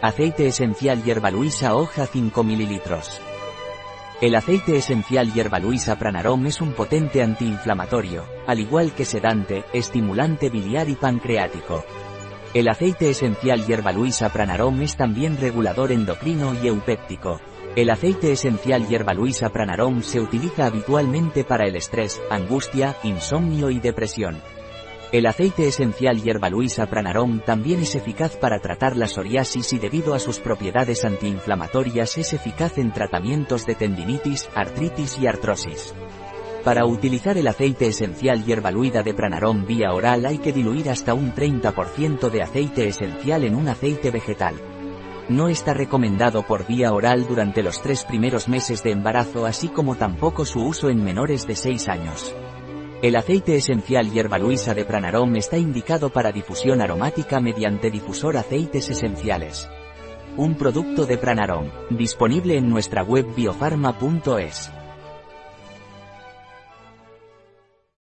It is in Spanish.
Aceite esencial hierba luisa hoja 5 ml. El aceite esencial hierba luisa pranarom es un potente antiinflamatorio, al igual que sedante, estimulante biliar y pancreático. El aceite esencial hierba luisa pranarom es también regulador endocrino y eupéptico. El aceite esencial hierba luisa pranarom se utiliza habitualmente para el estrés, angustia, insomnio y depresión. El aceite esencial hierba luisa pranarom también es eficaz para tratar la psoriasis y debido a sus propiedades antiinflamatorias es eficaz en tratamientos de tendinitis, artritis y artrosis. Para utilizar el aceite esencial hierbaluida de pranarom vía oral hay que diluir hasta un 30% de aceite esencial en un aceite vegetal. No está recomendado por vía oral durante los tres primeros meses de embarazo así como tampoco su uso en menores de 6 años. El aceite esencial hierba luisa de Pranarom está indicado para difusión aromática mediante difusor aceites esenciales. Un producto de Pranarom, disponible en nuestra web biofarma.es.